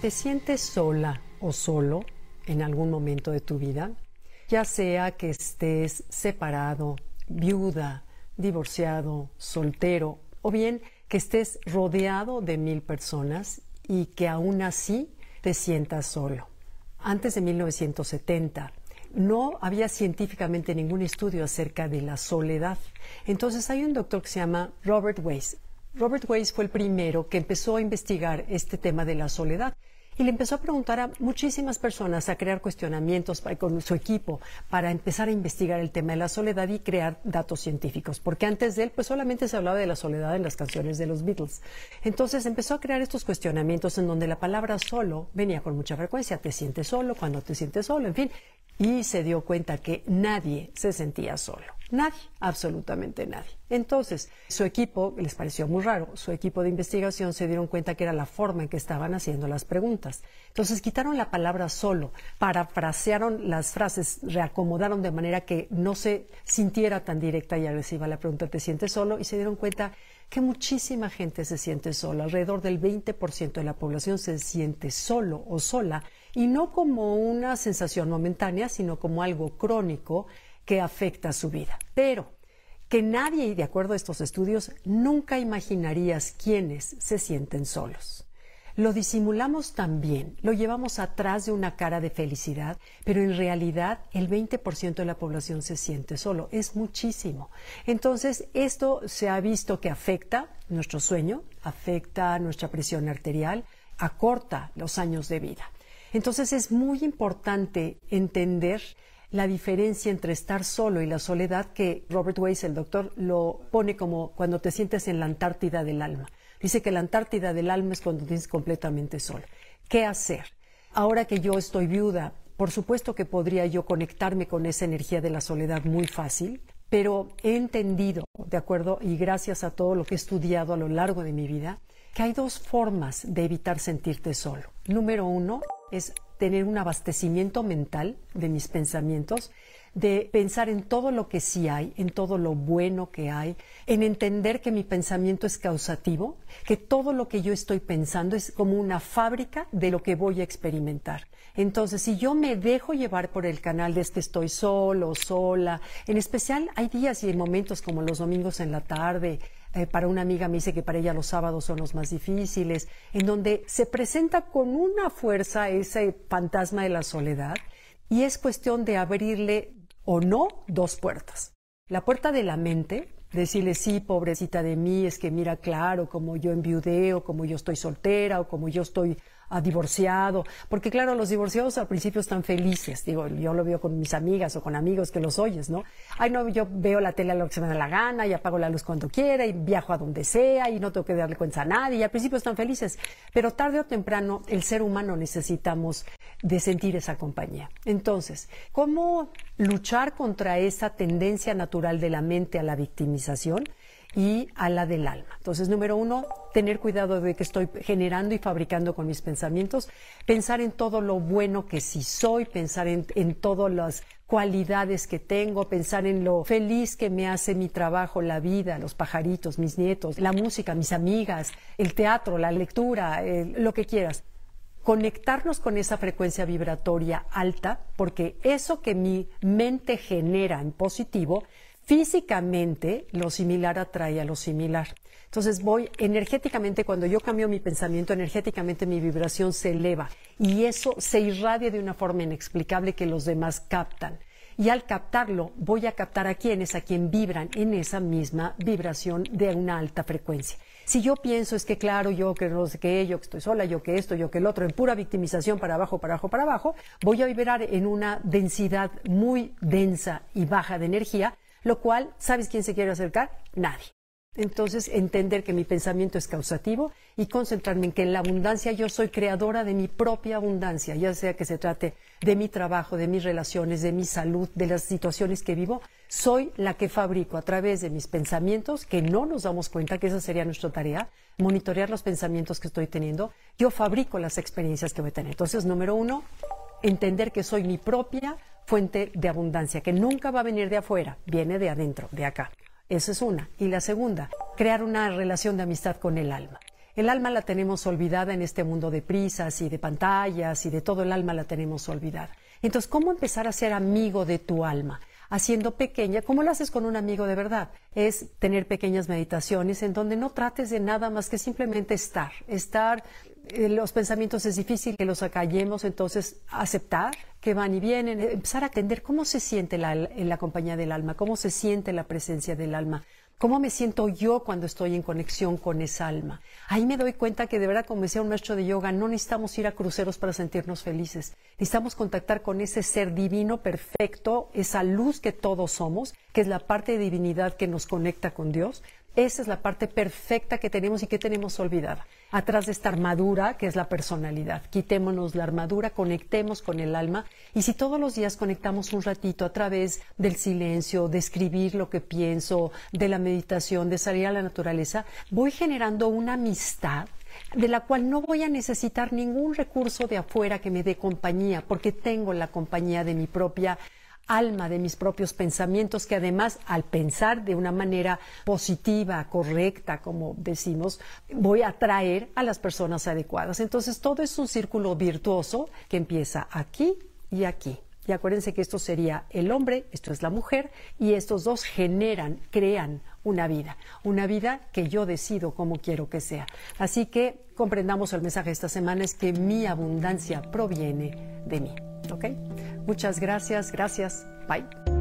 ¿Te sientes sola o solo en algún momento de tu vida? Ya sea que estés separado, viuda, divorciado, soltero, o bien que estés rodeado de mil personas y que aún así te sientas solo. Antes de 1970 no había científicamente ningún estudio acerca de la soledad. Entonces hay un doctor que se llama Robert Weiss. Robert Weiss fue el primero que empezó a investigar este tema de la soledad y le empezó a preguntar a muchísimas personas, a crear cuestionamientos con su equipo para empezar a investigar el tema de la soledad y crear datos científicos, porque antes de él pues solamente se hablaba de la soledad en las canciones de los Beatles. Entonces empezó a crear estos cuestionamientos en donde la palabra solo venía con mucha frecuencia, te sientes solo, cuando te sientes solo, en fin, y se dio cuenta que nadie se sentía solo. Nadie, absolutamente nadie. Entonces, su equipo les pareció muy raro. Su equipo de investigación se dieron cuenta que era la forma en que estaban haciendo las preguntas. Entonces, quitaron la palabra solo, parafrasearon las frases, reacomodaron de manera que no se sintiera tan directa y agresiva la pregunta, ¿te sientes solo? Y se dieron cuenta que muchísima gente se siente sola. Alrededor del 20% de la población se siente solo o sola y no como una sensación momentánea, sino como algo crónico que afecta su vida. Pero que nadie, de acuerdo a estos estudios, nunca imaginarías quiénes se sienten solos. Lo disimulamos también, lo llevamos atrás de una cara de felicidad, pero en realidad el 20% de la población se siente solo, es muchísimo. Entonces, esto se ha visto que afecta nuestro sueño, afecta nuestra presión arterial, acorta los años de vida. Entonces es muy importante entender la diferencia entre estar solo y la soledad que Robert Weiss, el doctor, lo pone como cuando te sientes en la Antártida del alma. Dice que la Antártida del alma es cuando tienes completamente solo. ¿Qué hacer? Ahora que yo estoy viuda, por supuesto que podría yo conectarme con esa energía de la soledad muy fácil, pero he entendido, de acuerdo, y gracias a todo lo que he estudiado a lo largo de mi vida, que hay dos formas de evitar sentirte solo. Número uno es tener un abastecimiento mental de mis pensamientos, de pensar en todo lo que sí hay, en todo lo bueno que hay, en entender que mi pensamiento es causativo, que todo lo que yo estoy pensando es como una fábrica de lo que voy a experimentar. Entonces, si yo me dejo llevar por el canal de este estoy solo, sola, en especial hay días y momentos como los domingos en la tarde, eh, para una amiga me dice que para ella los sábados son los más difíciles, en donde se presenta con una fuerza ese fantasma de la soledad y es cuestión de abrirle o no dos puertas. La puerta de la mente, decirle sí, pobrecita de mí, es que mira claro, como yo enviudeo, como yo estoy soltera o como yo estoy a divorciado, porque claro, los divorciados al principio están felices, digo, yo lo veo con mis amigas o con amigos que los oyes, ¿no? Ay, no, yo veo la tele a lo que se me da la gana y apago la luz cuando quiera y viajo a donde sea y no tengo que darle cuenta a nadie y al principio están felices, pero tarde o temprano el ser humano necesitamos de sentir esa compañía. Entonces, ¿cómo luchar contra esa tendencia natural de la mente a la victimización? Y a la del alma. Entonces, número uno, tener cuidado de que estoy generando y fabricando con mis pensamientos, pensar en todo lo bueno que sí soy, pensar en, todas las cualidades que tengo, pensar en lo feliz que me hace mi trabajo, la vida, los pajaritos, mis nietos, la música, mis amigas, el teatro, la lectura, lo que quieras conectarnos con esa frecuencia vibratoria alta, porque eso que mi mente genera en positivo físicamente lo similar atrae a lo similar. Entonces voy energéticamente, cuando yo cambio mi pensamiento, energéticamente mi vibración se eleva y eso se irradia de una forma inexplicable que los demás captan. Y al captarlo, voy a captar a quienes, a quien vibran en esa misma vibración de una alta frecuencia. Si yo pienso es que claro, yo que no sé qué, yo que estoy sola, yo que esto, yo que el otro, en pura victimización para abajo, para abajo, para abajo, voy a vibrar en una densidad muy densa y baja de energía lo cual, ¿sabes quién se quiere acercar? Nadie. Entonces, entender que mi pensamiento es causativo y concentrarme en que en la abundancia yo soy creadora de mi propia abundancia, ya sea que se trate de mi trabajo, de mis relaciones, de mi salud, de las situaciones que vivo, soy la que fabrico a través de mis pensamientos, que no nos damos cuenta que esa sería nuestra tarea, monitorear los pensamientos que estoy teniendo, yo fabrico las experiencias que voy a tener. Entonces, número uno, entender que soy mi propia fuente de abundancia, que nunca va a venir de afuera, viene de adentro, de acá. Esa es una. Y la segunda, crear una relación de amistad con el alma. El alma la tenemos olvidada en este mundo de prisas y de pantallas y de todo el alma la tenemos olvidada. Entonces, ¿cómo empezar a ser amigo de tu alma? Haciendo pequeña, ¿cómo lo haces con un amigo de verdad? Es tener pequeñas meditaciones en donde no trates de nada más que simplemente estar. Estar, los pensamientos es difícil que los acallemos, entonces aceptar que van y vienen, empezar a entender cómo se siente la, la compañía del alma, cómo se siente la presencia del alma ¿Cómo me siento yo cuando estoy en conexión con esa alma? Ahí me doy cuenta que de verdad, como decía un maestro de yoga, no necesitamos ir a cruceros para sentirnos felices. Necesitamos contactar con ese ser divino perfecto, esa luz que todos somos, que es la parte de divinidad que nos conecta con Dios. Esa es la parte perfecta que tenemos y que tenemos olvidada. Atrás de esta armadura, que es la personalidad. Quitémonos la armadura, conectemos con el alma. Y si todos los días conectamos un ratito a través del silencio, de escribir lo que pienso, de la meditación, de salir a la naturaleza, voy generando una amistad de la cual no voy a necesitar ningún recurso de afuera que me dé compañía, porque tengo la compañía de mi propia alma de mis propios pensamientos, que además al pensar de una manera positiva, correcta, como decimos, voy a atraer a las personas adecuadas. Entonces todo es un círculo virtuoso que empieza aquí y aquí. Y acuérdense que esto sería el hombre, esto es la mujer, y estos dos generan, crean una vida, una vida que yo decido cómo quiero que sea. Así que comprendamos el mensaje de esta semana es que mi abundancia proviene de mí. ¿Ok? Muchas gracias, gracias. Bye.